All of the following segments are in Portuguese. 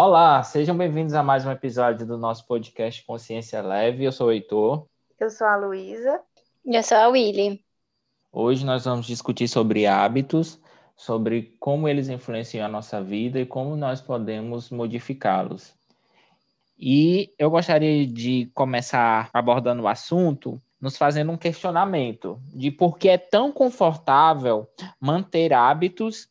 Olá, sejam bem-vindos a mais um episódio do nosso podcast Consciência Leve. Eu sou o Heitor. Eu sou a Luísa. E eu sou a Willy. Hoje nós vamos discutir sobre hábitos, sobre como eles influenciam a nossa vida e como nós podemos modificá-los. E eu gostaria de começar abordando o assunto nos fazendo um questionamento de por que é tão confortável manter hábitos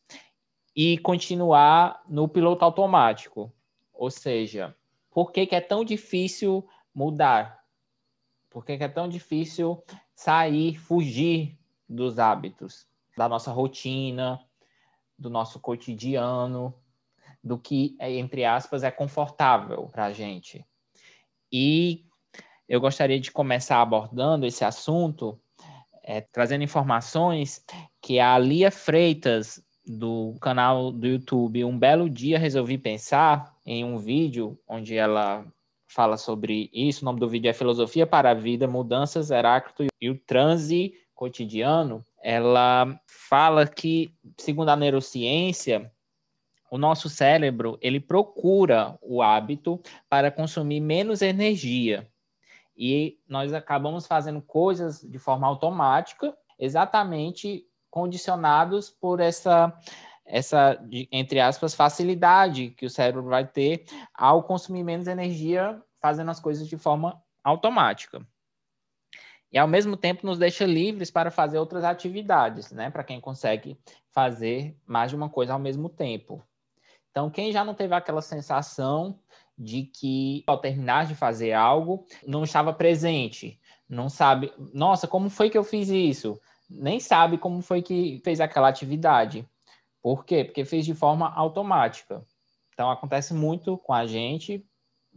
e continuar no piloto automático. Ou seja, por que, que é tão difícil mudar? Por que, que é tão difícil sair, fugir dos hábitos, da nossa rotina, do nosso cotidiano, do que, entre aspas, é confortável para a gente. E eu gostaria de começar abordando esse assunto, é, trazendo informações que a Lia Freitas, do canal do YouTube Um Belo Dia Resolvi Pensar, em um vídeo onde ela fala sobre isso, o nome do vídeo é Filosofia para a Vida, Mudanças, Heráclito e o Transe Cotidiano, ela fala que, segundo a neurociência, o nosso cérebro ele procura o hábito para consumir menos energia. E nós acabamos fazendo coisas de forma automática, exatamente condicionados por essa essa entre aspas facilidade que o cérebro vai ter ao consumir menos energia fazendo as coisas de forma automática. E ao mesmo tempo nos deixa livres para fazer outras atividades, né? Para quem consegue fazer mais de uma coisa ao mesmo tempo. Então, quem já não teve aquela sensação de que ao terminar de fazer algo não estava presente, não sabe, nossa, como foi que eu fiz isso? Nem sabe como foi que fez aquela atividade. Por quê? Porque fez de forma automática. Então acontece muito com a gente,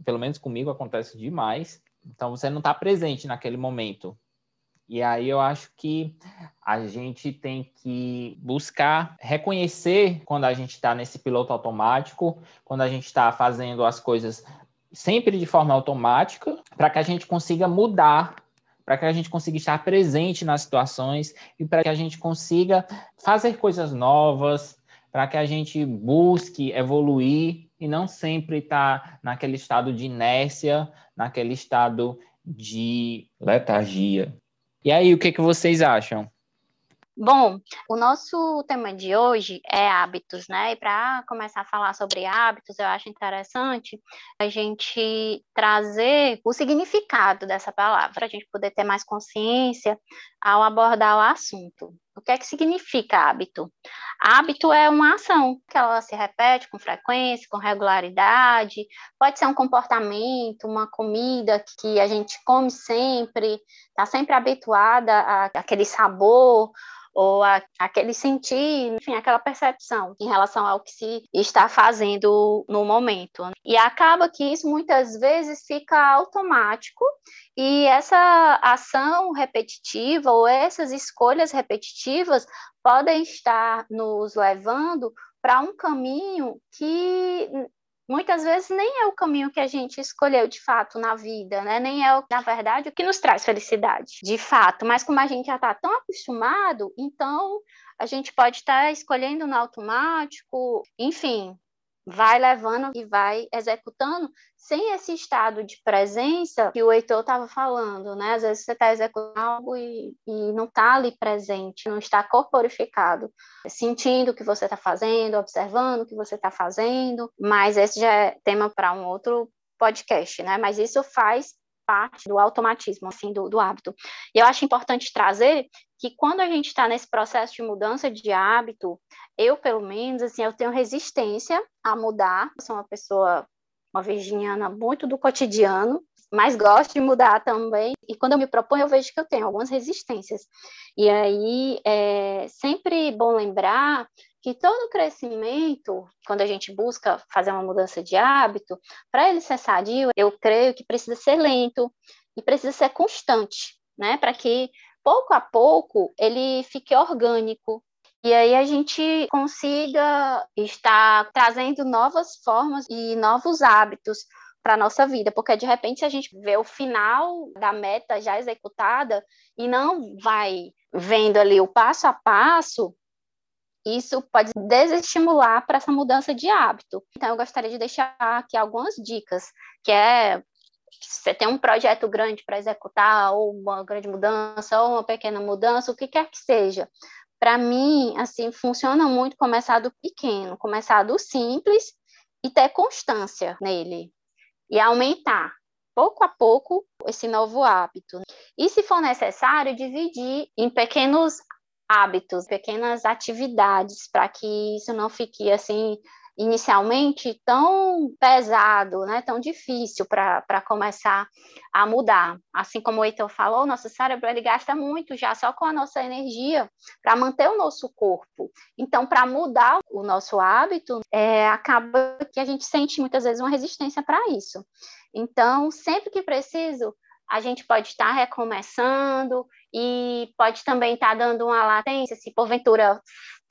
pelo menos comigo acontece demais. Então você não está presente naquele momento. E aí eu acho que a gente tem que buscar reconhecer quando a gente está nesse piloto automático, quando a gente está fazendo as coisas sempre de forma automática, para que a gente consiga mudar, para que a gente consiga estar presente nas situações e para que a gente consiga fazer coisas novas, para que a gente busque evoluir e não sempre estar tá naquele estado de inércia, naquele estado de letargia. E aí, o que, que vocês acham? Bom, o nosso tema de hoje é hábitos, né? E para começar a falar sobre hábitos, eu acho interessante a gente trazer o significado dessa palavra, para a gente poder ter mais consciência ao abordar o assunto. O que é que significa hábito? Hábito é uma ação que ela se repete com frequência, com regularidade, pode ser um comportamento, uma comida que a gente come sempre, está sempre habituada àquele sabor, ou a, aquele sentir, enfim, aquela percepção em relação ao que se está fazendo no momento. E acaba que isso muitas vezes fica automático e essa ação repetitiva ou essas escolhas repetitivas podem estar nos levando para um caminho que muitas vezes nem é o caminho que a gente escolheu de fato na vida, né? Nem é, na verdade, o que nos traz felicidade, de fato. Mas como a gente já está tão acostumado, então a gente pode estar tá escolhendo no automático, enfim, vai levando e vai executando sem esse estado de presença que o Heitor estava falando, né? Às vezes você está executando algo e, e não está ali presente, não está corporificado, sentindo o que você está fazendo, observando o que você está fazendo, mas esse já é tema para um outro podcast, né? Mas isso faz parte do automatismo, assim, do, do hábito. E eu acho importante trazer que quando a gente está nesse processo de mudança de hábito, eu, pelo menos, assim, eu tenho resistência a mudar. Eu sou uma pessoa, uma virginiana muito do cotidiano, mas gosto de mudar também. E quando eu me proponho, eu vejo que eu tenho algumas resistências. E aí, é sempre bom lembrar que todo crescimento, quando a gente busca fazer uma mudança de hábito, para ele ser sadio, eu creio que precisa ser lento e precisa ser constante, né? Para que pouco a pouco ele fique orgânico. E aí a gente consiga estar trazendo novas formas e novos hábitos para nossa vida, porque de repente a gente vê o final da meta já executada e não vai vendo ali o passo a passo isso pode desestimular para essa mudança de hábito. Então, eu gostaria de deixar aqui algumas dicas, que é você tem um projeto grande para executar, ou uma grande mudança, ou uma pequena mudança, o que quer que seja. Para mim, assim, funciona muito começar do pequeno, começar do simples e ter constância nele e aumentar pouco a pouco esse novo hábito. E se for necessário, dividir em pequenos hábitos, pequenas atividades, para que isso não fique assim inicialmente tão pesado, né, tão difícil para começar a mudar. Assim como o Heitor falou, nosso cérebro ele gasta muito já só com a nossa energia para manter o nosso corpo. Então, para mudar o nosso hábito, é, acaba que a gente sente muitas vezes uma resistência para isso. Então, sempre que preciso, a gente pode estar recomeçando e pode também estar dando uma latência, se porventura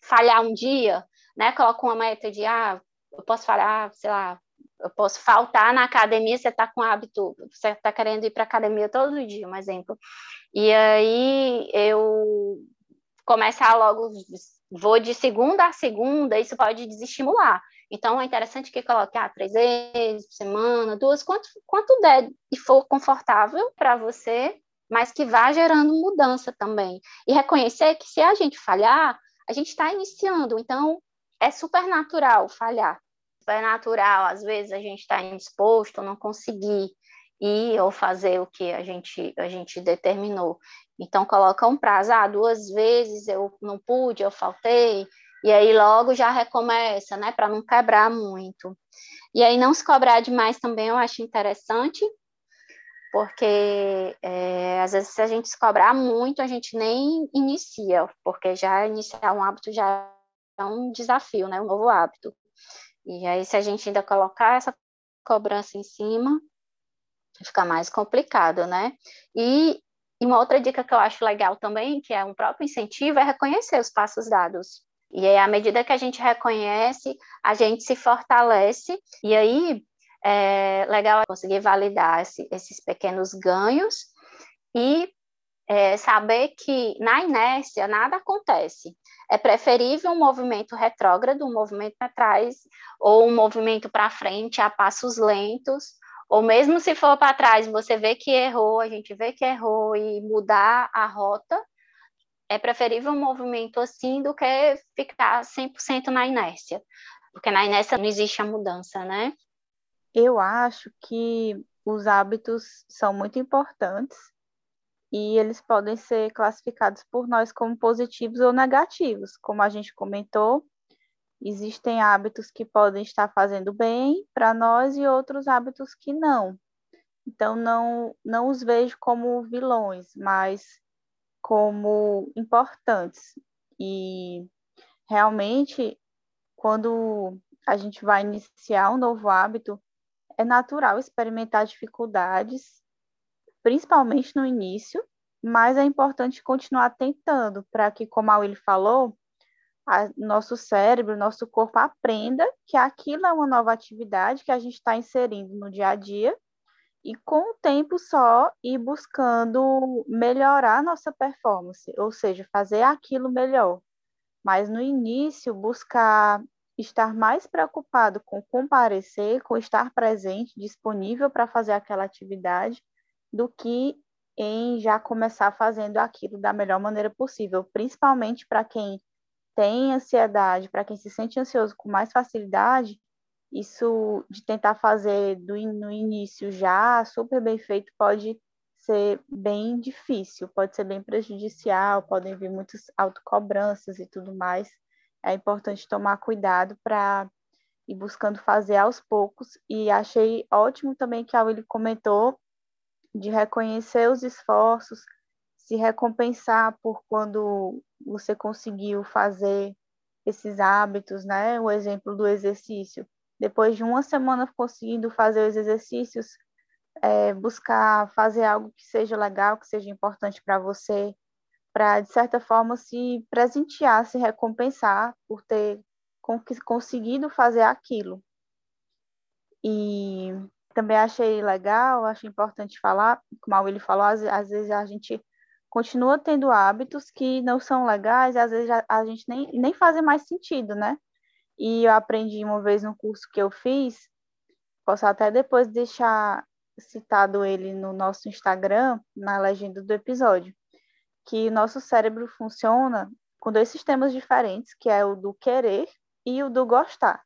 falhar um dia, né? Uma meta de, ah, eu posso falhar, sei lá, eu posso faltar na academia, você está com hábito, você está querendo ir para academia todo dia, um exemplo. E aí eu começar logo, vou de segunda a segunda, isso pode desestimular. Então, é interessante que coloque ah, três vezes por semana, duas, quanto, quanto der e for confortável para você, mas que vá gerando mudança também. E reconhecer que se a gente falhar, a gente está iniciando, então é super natural falhar. Super natural, às vezes a gente está indisposto, não conseguir ir ou fazer o que a gente, a gente determinou. Então, coloca um prazo, ah, duas vezes eu não pude, eu faltei, e aí logo já recomeça, né, para não quebrar muito. E aí não se cobrar demais também eu acho interessante, porque é, às vezes se a gente se cobrar muito, a gente nem inicia, porque já iniciar um hábito já é um desafio, né, um novo hábito. E aí se a gente ainda colocar essa cobrança em cima, fica mais complicado, né? E, e uma outra dica que eu acho legal também, que é um próprio incentivo, é reconhecer os passos dados. E aí, à medida que a gente reconhece, a gente se fortalece, e aí é legal conseguir validar esse, esses pequenos ganhos e é, saber que na inércia nada acontece. É preferível um movimento retrógrado, um movimento para trás, ou um movimento para frente a passos lentos, ou mesmo se for para trás, você vê que errou, a gente vê que errou e mudar a rota, é preferível um movimento assim do que ficar 100% na inércia, porque na inércia não existe a mudança, né? Eu acho que os hábitos são muito importantes e eles podem ser classificados por nós como positivos ou negativos. Como a gente comentou, existem hábitos que podem estar fazendo bem para nós e outros hábitos que não. Então, não, não os vejo como vilões, mas como importantes. E realmente, quando a gente vai iniciar um novo hábito, é natural experimentar dificuldades, principalmente no início, mas é importante continuar tentando para que, como a Will falou, a, nosso cérebro, nosso corpo aprenda que aquilo é uma nova atividade que a gente está inserindo no dia a dia e com o tempo só ir buscando melhorar nossa performance, ou seja, fazer aquilo melhor. Mas no início, buscar estar mais preocupado com comparecer, com estar presente, disponível para fazer aquela atividade, do que em já começar fazendo aquilo da melhor maneira possível, principalmente para quem tem ansiedade, para quem se sente ansioso com mais facilidade, isso de tentar fazer do, no início já super bem feito pode ser bem difícil, pode ser bem prejudicial, podem vir muitas autocobranças e tudo mais. É importante tomar cuidado para ir buscando fazer aos poucos. E achei ótimo também que a Willy comentou de reconhecer os esforços, se recompensar por quando você conseguiu fazer esses hábitos, né? O exemplo do exercício depois de uma semana conseguindo fazer os exercícios, é, buscar fazer algo que seja legal, que seja importante para você, para, de certa forma, se presentear, se recompensar por ter conseguido fazer aquilo. E também achei legal, achei importante falar, como a Willy falou, às, às vezes a gente continua tendo hábitos que não são legais e às vezes a, a gente nem, nem fazem mais sentido, né? E eu aprendi uma vez no curso que eu fiz, posso até depois deixar citado ele no nosso Instagram, na legenda do episódio, que o nosso cérebro funciona com dois sistemas diferentes, que é o do querer e o do gostar.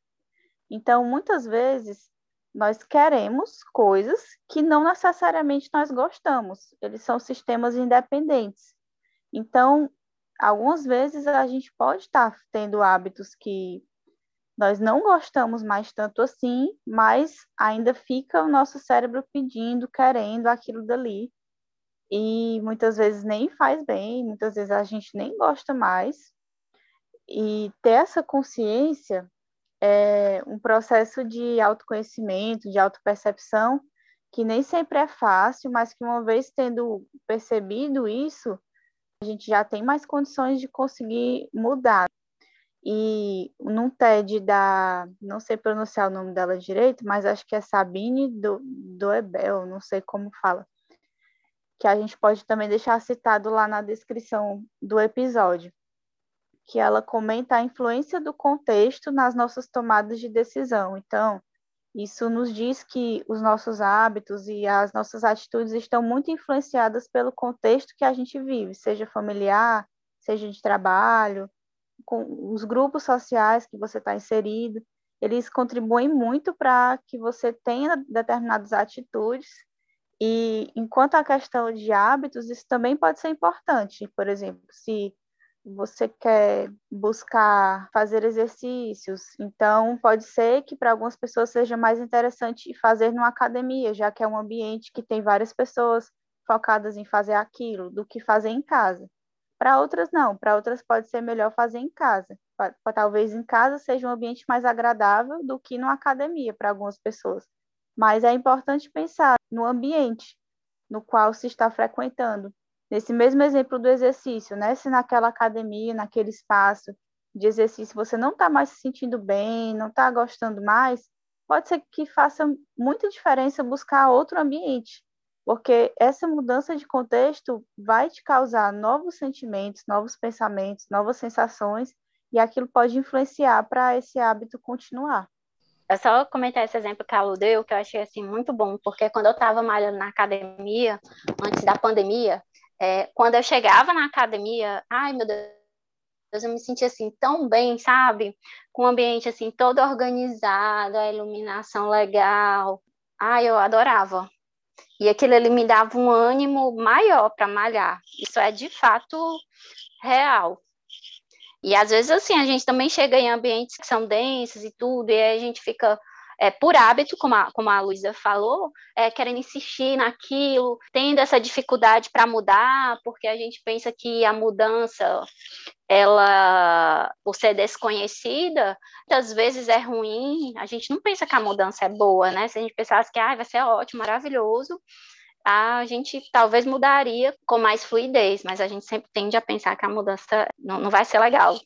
Então, muitas vezes, nós queremos coisas que não necessariamente nós gostamos. Eles são sistemas independentes. Então, algumas vezes a gente pode estar tendo hábitos que nós não gostamos mais tanto assim, mas ainda fica o nosso cérebro pedindo, querendo aquilo dali. E muitas vezes nem faz bem, muitas vezes a gente nem gosta mais. E ter essa consciência é um processo de autoconhecimento, de autopercepção, que nem sempre é fácil, mas que uma vez tendo percebido isso, a gente já tem mais condições de conseguir mudar. E num TED da, não sei pronunciar o nome dela direito, mas acho que é Sabine do, do Ebel, não sei como fala, que a gente pode também deixar citado lá na descrição do episódio que ela comenta a influência do contexto nas nossas tomadas de decisão. Então, isso nos diz que os nossos hábitos e as nossas atitudes estão muito influenciadas pelo contexto que a gente vive, seja familiar, seja de trabalho, com os grupos sociais que você está inserido. Eles contribuem muito para que você tenha determinadas atitudes. E enquanto a questão de hábitos, isso também pode ser importante. Por exemplo, se você quer buscar fazer exercícios, então pode ser que para algumas pessoas seja mais interessante fazer numa academia, já que é um ambiente que tem várias pessoas focadas em fazer aquilo, do que fazer em casa. Para outras não, para outras pode ser melhor fazer em casa. Talvez em casa seja um ambiente mais agradável do que numa academia para algumas pessoas. Mas é importante pensar no ambiente no qual se está frequentando, Nesse mesmo exemplo do exercício, né? Se naquela academia, naquele espaço de exercício, você não está mais se sentindo bem, não está gostando mais, pode ser que faça muita diferença buscar outro ambiente, porque essa mudança de contexto vai te causar novos sentimentos, novos pensamentos, novas sensações, e aquilo pode influenciar para esse hábito continuar. É só comentar esse exemplo que a Lu deu, que eu achei assim muito bom, porque quando eu estava malhando na academia, antes da pandemia, é, quando eu chegava na academia, ai meu Deus, eu me sentia assim tão bem, sabe? Com o ambiente assim todo organizado, a iluminação legal. Ai, eu adorava. E aquilo ali me dava um ânimo maior para malhar. Isso é de fato real. E às vezes assim, a gente também chega em ambientes que são densos e tudo, e aí a gente fica é, por hábito, como a, como a Luísa falou, é, querendo insistir naquilo, tendo essa dificuldade para mudar, porque a gente pensa que a mudança, ela, por ser desconhecida, muitas vezes é ruim, a gente não pensa que a mudança é boa, né? Se a gente pensasse que ah, vai ser ótimo, maravilhoso, a gente talvez mudaria com mais fluidez, mas a gente sempre tende a pensar que a mudança não, não vai ser legal.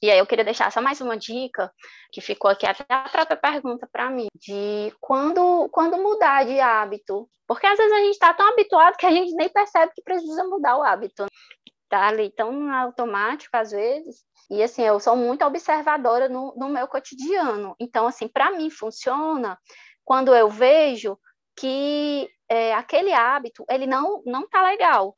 E aí eu queria deixar só mais uma dica, que ficou aqui até a própria pergunta para mim, de quando, quando mudar de hábito. Porque às vezes a gente está tão habituado que a gente nem percebe que precisa mudar o hábito. Tá ali tão automático às vezes. E assim, eu sou muito observadora no, no meu cotidiano. Então, assim, para mim funciona quando eu vejo que é, aquele hábito ele não não tá legal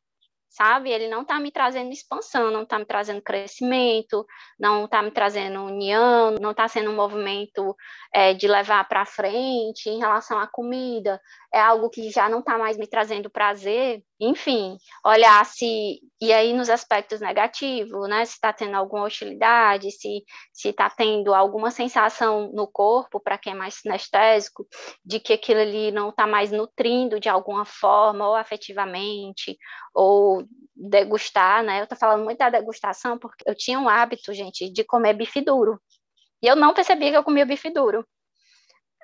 sabe? Ele não está me trazendo expansão, não está me trazendo crescimento, não está me trazendo união, não está sendo um movimento é, de levar para frente em relação à comida, é algo que já não está mais me trazendo prazer, enfim, olhar se, e aí nos aspectos negativos, né, se está tendo alguma hostilidade, se está tendo alguma sensação no corpo, para quem é mais sinestésico, de que aquilo ali não está mais nutrindo de alguma forma, ou afetivamente, ou degustar, né, eu estou falando muito da degustação, porque eu tinha um hábito, gente, de comer bife duro, e eu não percebia que eu comia bife duro.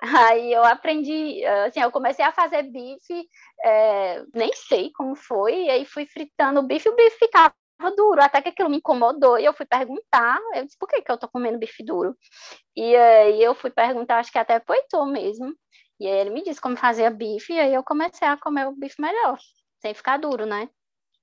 Aí eu aprendi, assim, eu comecei a fazer bife, é, nem sei como foi, e aí fui fritando o bife, e o bife ficava duro, até que aquilo me incomodou, e eu fui perguntar, eu disse, por que, que eu tô comendo bife duro? E aí eu fui perguntar, acho que até pro Heitor mesmo, e aí ele me disse como fazia bife, e aí eu comecei a comer o bife melhor, sem ficar duro, né?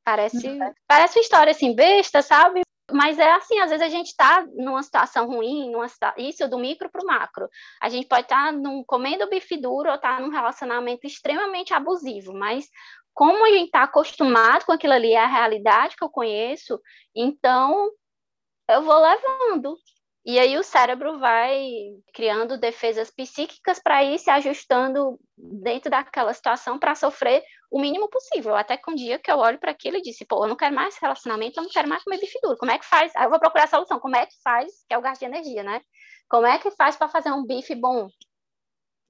Parece, uhum. parece uma história assim, besta, sabe? Mas é assim, às vezes a gente está numa situação ruim, numa, isso do micro para o macro. A gente pode estar tá comendo bife duro ou estar tá num relacionamento extremamente abusivo, mas como a gente está acostumado com aquilo ali, é a realidade que eu conheço, então eu vou levando. E aí o cérebro vai criando defesas psíquicas para ir se ajustando dentro daquela situação para sofrer o mínimo possível. Até que um dia que eu olho para aquilo e disse, pô, eu não quero mais relacionamento, eu não quero mais comer bife duro. Como é que faz? Aí eu vou procurar a solução. Como é que faz? Que é o gasto de energia, né? Como é que faz para fazer um bife bom?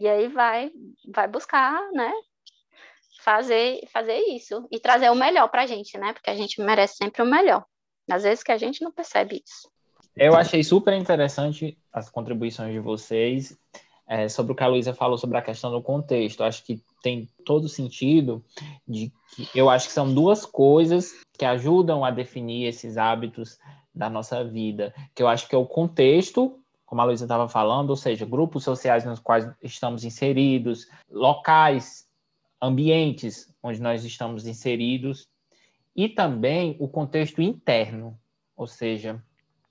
E aí vai, vai buscar, né? Fazer, fazer isso e trazer o melhor para a gente, né? Porque a gente merece sempre o melhor. Às vezes que a gente não percebe isso. Eu achei super interessante as contribuições de vocês é, sobre o que a Luísa falou sobre a questão do contexto. Acho que tem todo sentido de que eu acho que são duas coisas que ajudam a definir esses hábitos da nossa vida, que eu acho que é o contexto, como a Luísa estava falando, ou seja, grupos sociais nos quais estamos inseridos, locais, ambientes onde nós estamos inseridos, e também o contexto interno, ou seja,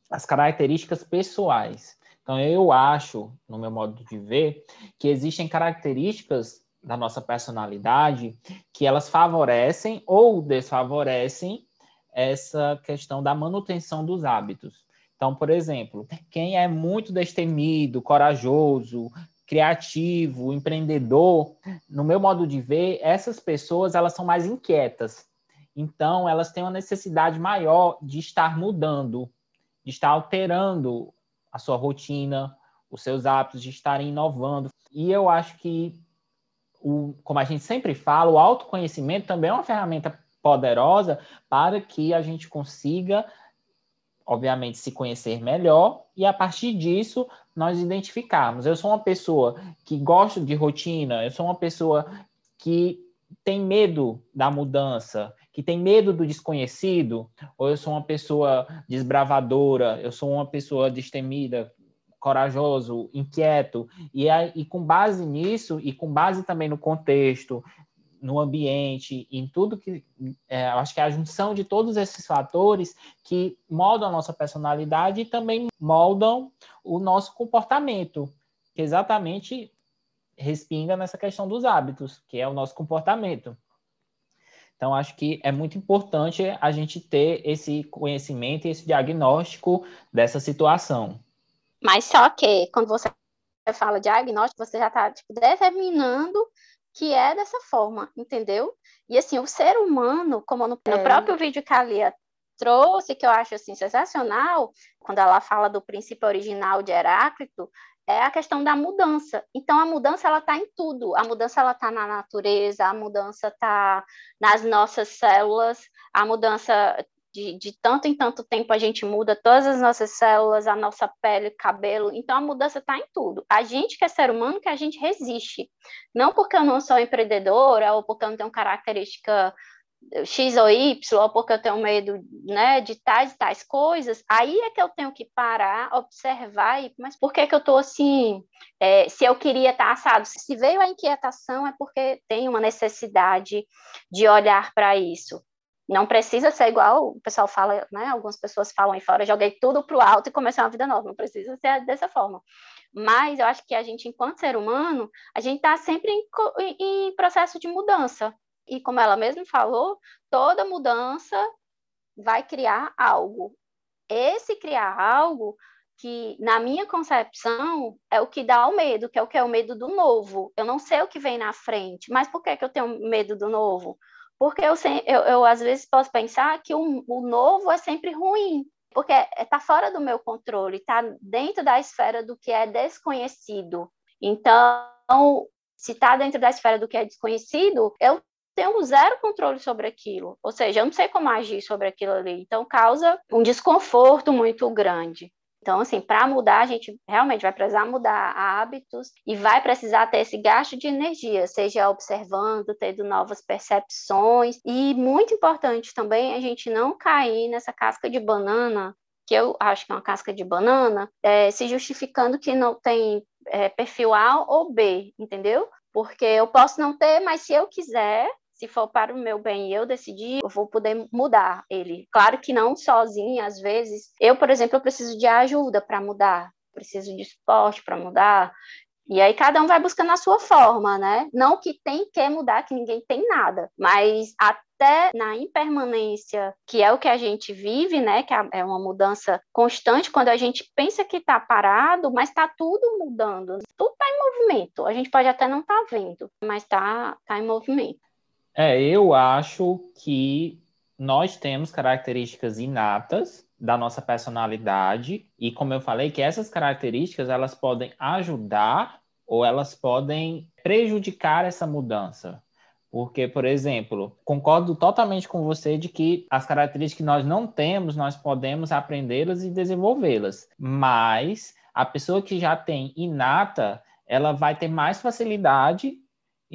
as características pessoais. Então, eu acho, no meu modo de ver, que existem características da nossa personalidade que elas favorecem ou desfavorecem essa questão da manutenção dos hábitos. Então, por exemplo, quem é muito destemido, corajoso, criativo, empreendedor, no meu modo de ver, essas pessoas elas são mais inquietas. Então, elas têm uma necessidade maior de estar mudando, de estar alterando a sua rotina, os seus hábitos, de estarem inovando. E eu acho que, o, como a gente sempre fala, o autoconhecimento também é uma ferramenta poderosa para que a gente consiga, obviamente, se conhecer melhor e, a partir disso, nós identificarmos. Eu sou uma pessoa que gosta de rotina, eu sou uma pessoa que tem medo da mudança, que tem medo do desconhecido, ou eu sou uma pessoa desbravadora, eu sou uma pessoa destemida, corajoso, inquieto, e, e com base nisso, e com base também no contexto, no ambiente, em tudo que. É, acho que é a junção de todos esses fatores que moldam a nossa personalidade e também moldam o nosso comportamento, que exatamente respinga nessa questão dos hábitos, que é o nosso comportamento. Então, acho que é muito importante a gente ter esse conhecimento e esse diagnóstico dessa situação. Mas só que, quando você fala diagnóstico, você já está tipo, determinando que é dessa forma, entendeu? E assim, o ser humano, como no, no é. próprio vídeo que a Lia trouxe, que eu acho assim sensacional, quando ela fala do princípio original de Heráclito, é a questão da mudança. Então a mudança ela está em tudo. A mudança ela está na natureza, a mudança está nas nossas células, a mudança de, de, tanto em tanto tempo a gente muda todas as nossas células, a nossa pele, cabelo. Então a mudança está em tudo. A gente que é ser humano que a gente resiste. Não porque eu não sou empreendedora ou porque eu não tenho característica X ou Y, porque eu tenho medo né, de tais e tais coisas, aí é que eu tenho que parar, observar, e, mas por que, que eu estou assim? É, se eu queria estar tá assado, se veio a inquietação, é porque tem uma necessidade de olhar para isso. Não precisa ser igual o pessoal fala, né? Algumas pessoas falam aí fora, joguei tudo para o alto e comecei uma vida nova. Não precisa ser dessa forma. Mas eu acho que a gente, enquanto ser humano, a gente está sempre em, em processo de mudança. E como ela mesma falou, toda mudança vai criar algo. Esse criar algo que, na minha concepção, é o que dá o medo, que é o que é o medo do novo. Eu não sei o que vem na frente, mas por que, que eu tenho medo do novo? Porque eu, eu, eu às vezes posso pensar que o, o novo é sempre ruim, porque está fora do meu controle, está dentro da esfera do que é desconhecido. Então, se está dentro da esfera do que é desconhecido, eu tenho zero controle sobre aquilo. Ou seja, eu não sei como agir sobre aquilo ali. Então, causa um desconforto muito grande. Então, assim, para mudar, a gente realmente vai precisar mudar hábitos e vai precisar ter esse gasto de energia, seja observando, tendo novas percepções. E muito importante também a gente não cair nessa casca de banana, que eu acho que é uma casca de banana, é, se justificando que não tem é, perfil A ou B, entendeu? Porque eu posso não ter, mas se eu quiser, se for para o meu bem eu decidir, eu vou poder mudar ele. Claro que não sozinha, às vezes. Eu, por exemplo, eu preciso de ajuda para mudar, preciso de esporte para mudar. E aí cada um vai buscando a sua forma, né? Não que tem que mudar, que ninguém tem nada, mas até na impermanência, que é o que a gente vive, né? Que é uma mudança constante, quando a gente pensa que está parado, mas está tudo mudando, tudo está em movimento. A gente pode até não estar tá vendo, mas está tá em movimento. É, eu acho que nós temos características inatas da nossa personalidade e como eu falei que essas características elas podem ajudar ou elas podem prejudicar essa mudança. Porque, por exemplo, concordo totalmente com você de que as características que nós não temos, nós podemos aprendê-las e desenvolvê-las. Mas a pessoa que já tem inata, ela vai ter mais facilidade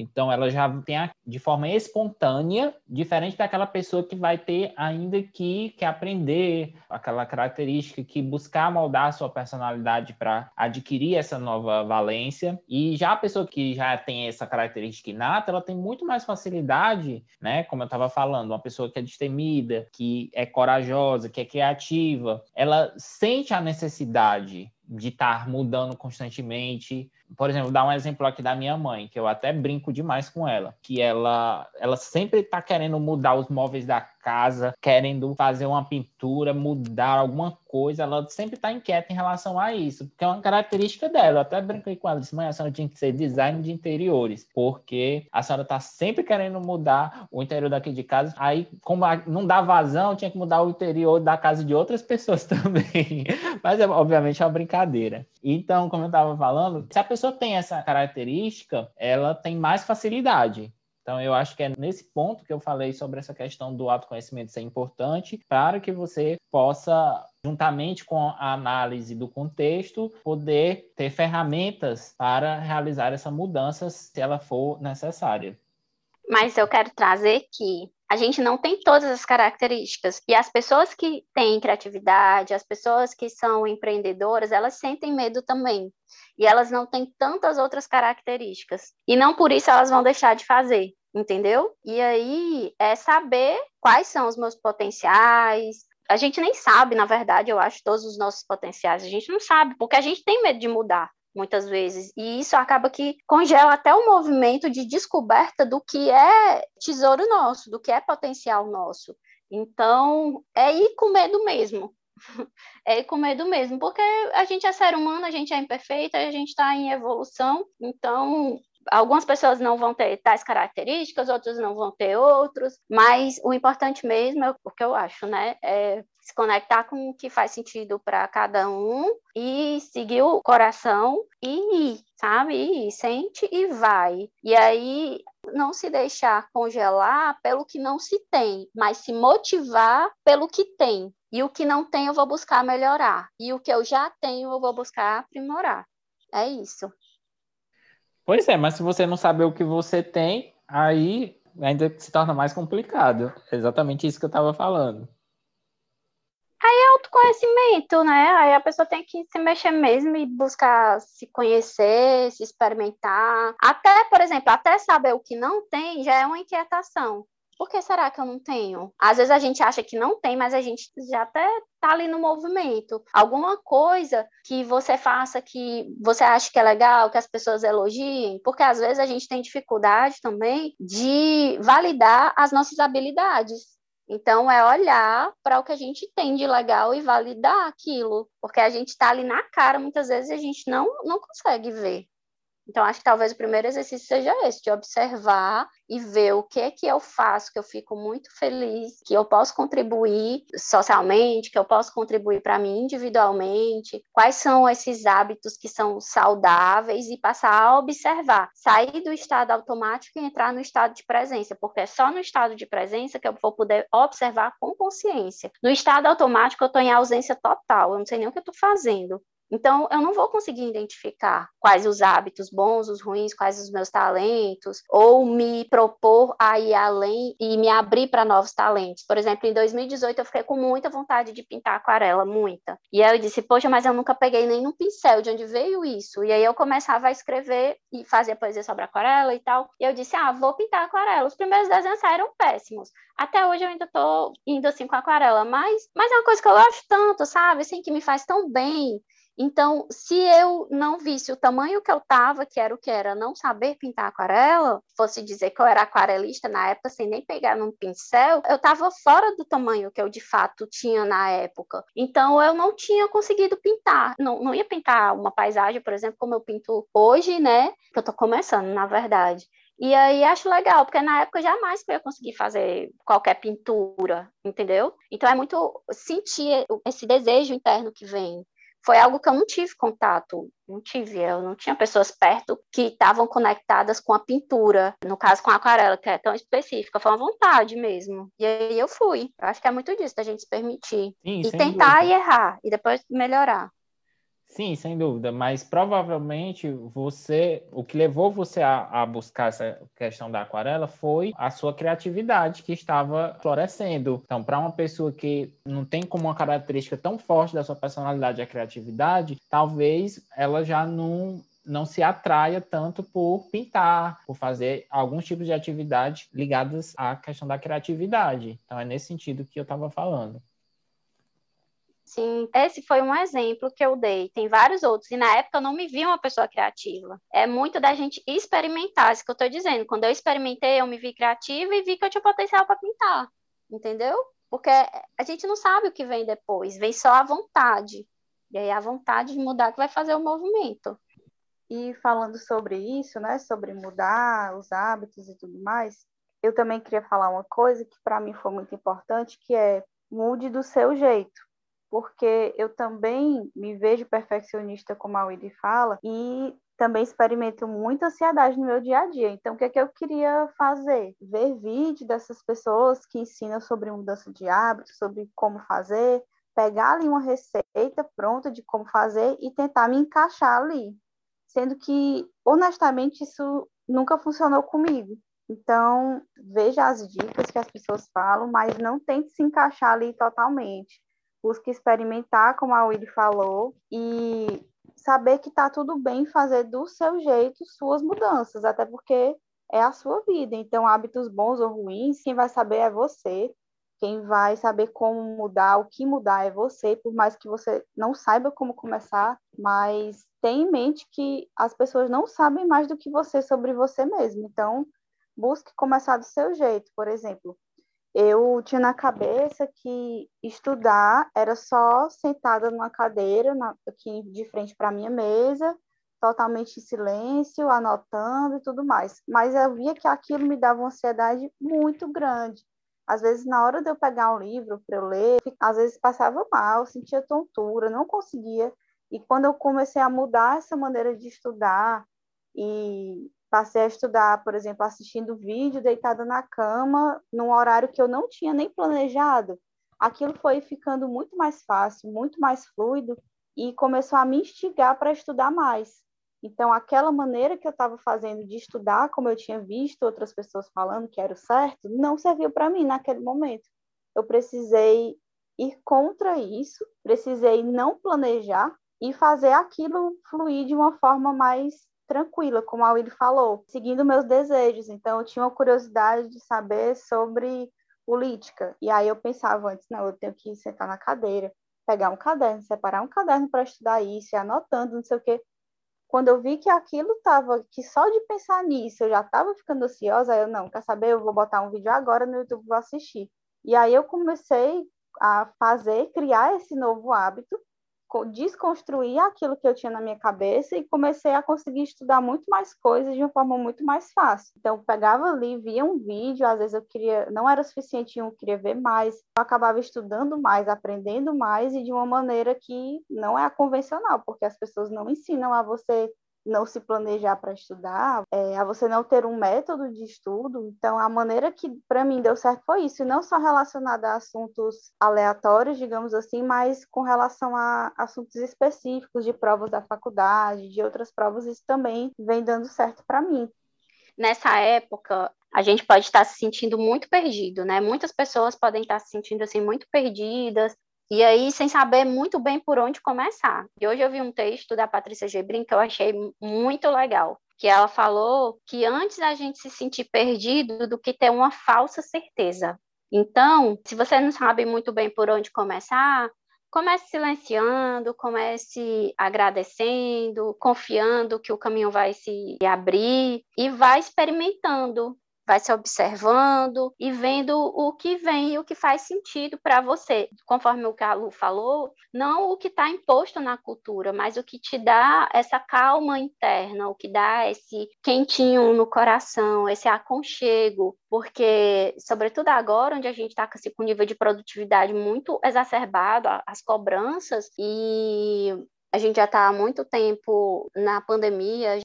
então, ela já tem a, de forma espontânea, diferente daquela pessoa que vai ter ainda que, que aprender aquela característica, que buscar moldar sua personalidade para adquirir essa nova valência. E já a pessoa que já tem essa característica inata, ela tem muito mais facilidade, né? Como eu estava falando, uma pessoa que é destemida, que é corajosa, que é criativa, ela sente a necessidade de estar mudando constantemente. Por exemplo, dar um exemplo aqui da minha mãe, que eu até brinco demais com ela, que ela, ela sempre está querendo mudar os móveis da casa, querendo fazer uma pintura, mudar alguma coisa, ela sempre está inquieta em relação a isso, porque é uma característica dela. Eu até brinquei com ela, disse, mãe, a senhora tinha que ser design de interiores, porque a senhora está sempre querendo mudar o interior daqui de casa, aí como não dá vazão, tinha que mudar o interior da casa de outras pessoas também. Mas, é, obviamente, é uma brincadeira. Então, como eu estava falando, se a pessoa tem essa característica, ela tem mais facilidade. Então, eu acho que é nesse ponto que eu falei sobre essa questão do autoconhecimento ser importante para que você possa, juntamente com a análise do contexto, poder ter ferramentas para realizar essa mudança se ela for necessária. Mas eu quero trazer que a gente não tem todas as características. E as pessoas que têm criatividade, as pessoas que são empreendedoras, elas sentem medo também. E elas não têm tantas outras características. E não por isso elas vão deixar de fazer entendeu? E aí é saber quais são os meus potenciais. A gente nem sabe, na verdade, eu acho, todos os nossos potenciais. A gente não sabe, porque a gente tem medo de mudar muitas vezes. E isso acaba que congela até o movimento de descoberta do que é tesouro nosso, do que é potencial nosso. Então, é ir com medo mesmo. É ir com medo mesmo, porque a gente é ser humano, a gente é imperfeito, a gente está em evolução, então algumas pessoas não vão ter tais características, outras não vão ter outros, mas o importante mesmo é o que eu acho, né? É se conectar com o que faz sentido para cada um e seguir o coração e ir, sabe? E sente e vai. E aí não se deixar congelar pelo que não se tem, mas se motivar pelo que tem. E o que não tem eu vou buscar melhorar. E o que eu já tenho eu vou buscar aprimorar. É isso. Pois é, mas se você não saber o que você tem, aí ainda se torna mais complicado. É exatamente isso que eu estava falando. Aí é autoconhecimento, né? Aí a pessoa tem que se mexer mesmo e buscar se conhecer, se experimentar. Até, por exemplo, até saber o que não tem já é uma inquietação por que será que eu não tenho? Às vezes a gente acha que não tem, mas a gente já até tá ali no movimento. Alguma coisa que você faça que você acha que é legal, que as pessoas elogiem, porque às vezes a gente tem dificuldade também de validar as nossas habilidades. Então, é olhar para o que a gente tem de legal e validar aquilo, porque a gente está ali na cara, muitas vezes a gente não, não consegue ver. Então, acho que talvez o primeiro exercício seja esse, de observar e ver o que é que eu faço, que eu fico muito feliz, que eu posso contribuir socialmente, que eu posso contribuir para mim individualmente, quais são esses hábitos que são saudáveis e passar a observar, sair do estado automático e entrar no estado de presença, porque é só no estado de presença que eu vou poder observar com consciência. No estado automático, eu estou em ausência total, eu não sei nem o que eu estou fazendo. Então, eu não vou conseguir identificar quais os hábitos bons, os ruins, quais os meus talentos, ou me propor a ir além e me abrir para novos talentos. Por exemplo, em 2018 eu fiquei com muita vontade de pintar aquarela, muita. E aí eu disse, poxa, mas eu nunca peguei nem no pincel, de onde veio isso? E aí eu começava a escrever e fazia poesia sobre aquarela e tal. E eu disse, ah, vou pintar aquarela. Os primeiros desenhos saíram péssimos. Até hoje eu ainda tô indo assim com aquarela, mas, mas é uma coisa que eu gosto tanto, sabe? Assim, que me faz tão bem. Então, se eu não visse o tamanho que eu estava, que era o que era não saber pintar aquarela, fosse dizer que eu era aquarelista na época, sem nem pegar num pincel, eu estava fora do tamanho que eu de fato tinha na época. Então, eu não tinha conseguido pintar. Não, não ia pintar uma paisagem, por exemplo, como eu pinto hoje, né? Que eu estou começando, na verdade. E aí acho legal, porque na época jamais eu ia conseguir fazer qualquer pintura, entendeu? Então é muito sentir esse desejo interno que vem foi algo que eu não tive contato, não tive, eu não tinha pessoas perto que estavam conectadas com a pintura, no caso com a aquarela, que é tão específica, foi uma vontade mesmo. E aí eu fui. Eu acho que é muito disso, da gente se permitir. Sim, e tentar dúvida. e errar, e depois melhorar. Sim, sem dúvida, mas provavelmente você, o que levou você a, a, buscar essa questão da aquarela foi a sua criatividade que estava florescendo. Então, para uma pessoa que não tem como uma característica tão forte da sua personalidade a criatividade, talvez ela já não não se atraia tanto por pintar, por fazer alguns tipos de atividade ligadas à questão da criatividade. Então, é nesse sentido que eu estava falando. Sim, esse foi um exemplo que eu dei. Tem vários outros. E na época eu não me vi uma pessoa criativa. É muito da gente experimentar, isso que eu estou dizendo. Quando eu experimentei, eu me vi criativa e vi que eu tinha potencial para pintar. Entendeu? Porque a gente não sabe o que vem depois, vem só a vontade. E aí a vontade de mudar que vai fazer o movimento. E falando sobre isso, né, sobre mudar os hábitos e tudo mais, eu também queria falar uma coisa que para mim foi muito importante, que é mude do seu jeito porque eu também me vejo perfeccionista, como a Willy fala, e também experimento muita ansiedade no meu dia a dia. Então, o que é que eu queria fazer? Ver vídeo dessas pessoas que ensinam sobre mudança de hábitos, sobre como fazer, pegar ali uma receita pronta de como fazer e tentar me encaixar ali. Sendo que, honestamente, isso nunca funcionou comigo. Então, veja as dicas que as pessoas falam, mas não tente se encaixar ali totalmente busque experimentar, como a Willy falou, e saber que está tudo bem fazer do seu jeito suas mudanças, até porque é a sua vida. Então, hábitos bons ou ruins, quem vai saber é você. Quem vai saber como mudar, o que mudar é você, por mais que você não saiba como começar, mas tenha em mente que as pessoas não sabem mais do que você sobre você mesmo. Então, busque começar do seu jeito. Por exemplo, eu tinha na cabeça que estudar era só sentada numa cadeira na, aqui de frente para a minha mesa, totalmente em silêncio, anotando e tudo mais. Mas eu via que aquilo me dava uma ansiedade muito grande. Às vezes, na hora de eu pegar um livro para eu ler, às vezes passava mal, sentia tontura, não conseguia. E quando eu comecei a mudar essa maneira de estudar e Passei a estudar, por exemplo, assistindo vídeo deitada na cama, num horário que eu não tinha nem planejado. Aquilo foi ficando muito mais fácil, muito mais fluido e começou a me instigar para estudar mais. Então, aquela maneira que eu estava fazendo de estudar, como eu tinha visto outras pessoas falando que era o certo, não serviu para mim naquele momento. Eu precisei ir contra isso, precisei não planejar e fazer aquilo fluir de uma forma mais tranquila, como a Willy falou, seguindo meus desejos. Então, eu tinha uma curiosidade de saber sobre política. E aí eu pensava antes, não, eu tenho que sentar na cadeira, pegar um caderno, separar um caderno para estudar isso, e anotando, não sei o quê. Quando eu vi que aquilo estava, que só de pensar nisso eu já estava ficando ansiosa, eu não, quer saber, eu vou botar um vídeo agora no YouTube, vou assistir. E aí eu comecei a fazer, criar esse novo hábito, desconstruir aquilo que eu tinha na minha cabeça e comecei a conseguir estudar muito mais coisas de uma forma muito mais fácil. Então, eu pegava ali, via um vídeo, às vezes eu queria, não era suficiente, eu queria ver mais, eu acabava estudando mais, aprendendo mais e de uma maneira que não é a convencional, porque as pessoas não ensinam a você não se planejar para estudar, é, a você não ter um método de estudo. Então, a maneira que para mim deu certo foi isso, e não só relacionada a assuntos aleatórios, digamos assim, mas com relação a assuntos específicos de provas da faculdade, de outras provas, isso também vem dando certo para mim. Nessa época, a gente pode estar se sentindo muito perdido, né? Muitas pessoas podem estar se sentindo assim muito perdidas, e aí, sem saber muito bem por onde começar. E hoje eu vi um texto da Patrícia Gebrin que eu achei muito legal, que ela falou que antes da gente se sentir perdido do que ter uma falsa certeza. Então, se você não sabe muito bem por onde começar, comece silenciando, comece agradecendo, confiando que o caminho vai se abrir e vai experimentando vai se observando e vendo o que vem e o que faz sentido para você. Conforme o que a Lu falou, não o que está imposto na cultura, mas o que te dá essa calma interna, o que dá esse quentinho no coração, esse aconchego, porque, sobretudo agora, onde a gente está com um nível de produtividade muito exacerbado, as cobranças, e a gente já está há muito tempo na pandemia,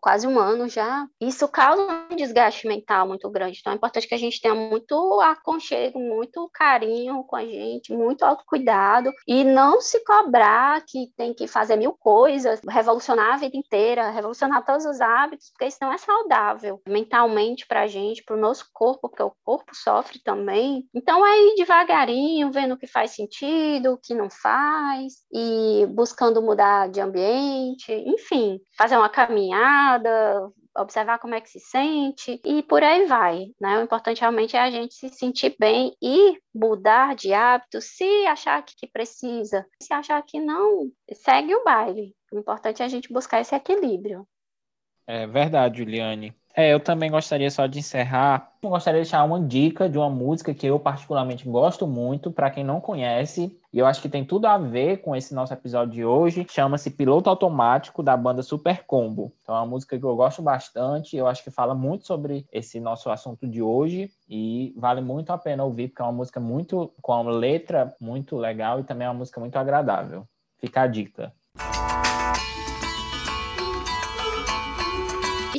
quase um ano já. Isso causa um desgaste mental muito grande. Então é importante que a gente tenha muito aconchego, muito carinho com a gente, muito autocuidado e não se cobrar que tem que fazer mil coisas, revolucionar a vida inteira, revolucionar todos os hábitos, porque isso não é saudável mentalmente para a gente, para o nosso corpo, porque o corpo sofre também. Então é ir devagarinho, vendo o que faz sentido, o que não faz e buscando mudar de ambiente, enfim, fazer uma caminhada, observar como é que se sente e por aí vai, né? O importante realmente é a gente se sentir bem e mudar de hábito se achar que precisa, se achar que não, segue o baile. O importante é a gente buscar esse equilíbrio. É verdade, Juliane. É, eu também gostaria só de encerrar. Eu gostaria de deixar uma dica de uma música que eu particularmente gosto muito, para quem não conhece, e eu acho que tem tudo a ver com esse nosso episódio de hoje. Chama-se Piloto Automático, da banda Super Combo. Então é uma música que eu gosto bastante, eu acho que fala muito sobre esse nosso assunto de hoje, e vale muito a pena ouvir, porque é uma música muito com uma letra muito legal e também é uma música muito agradável. Fica a dica.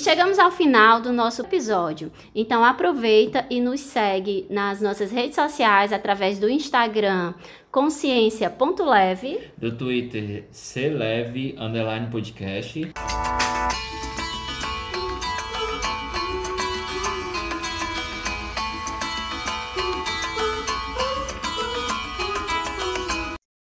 Chegamos ao final do nosso episódio. Então aproveita e nos segue nas nossas redes sociais através do Instagram consciência.leve, do Twitter celeve underline podcast.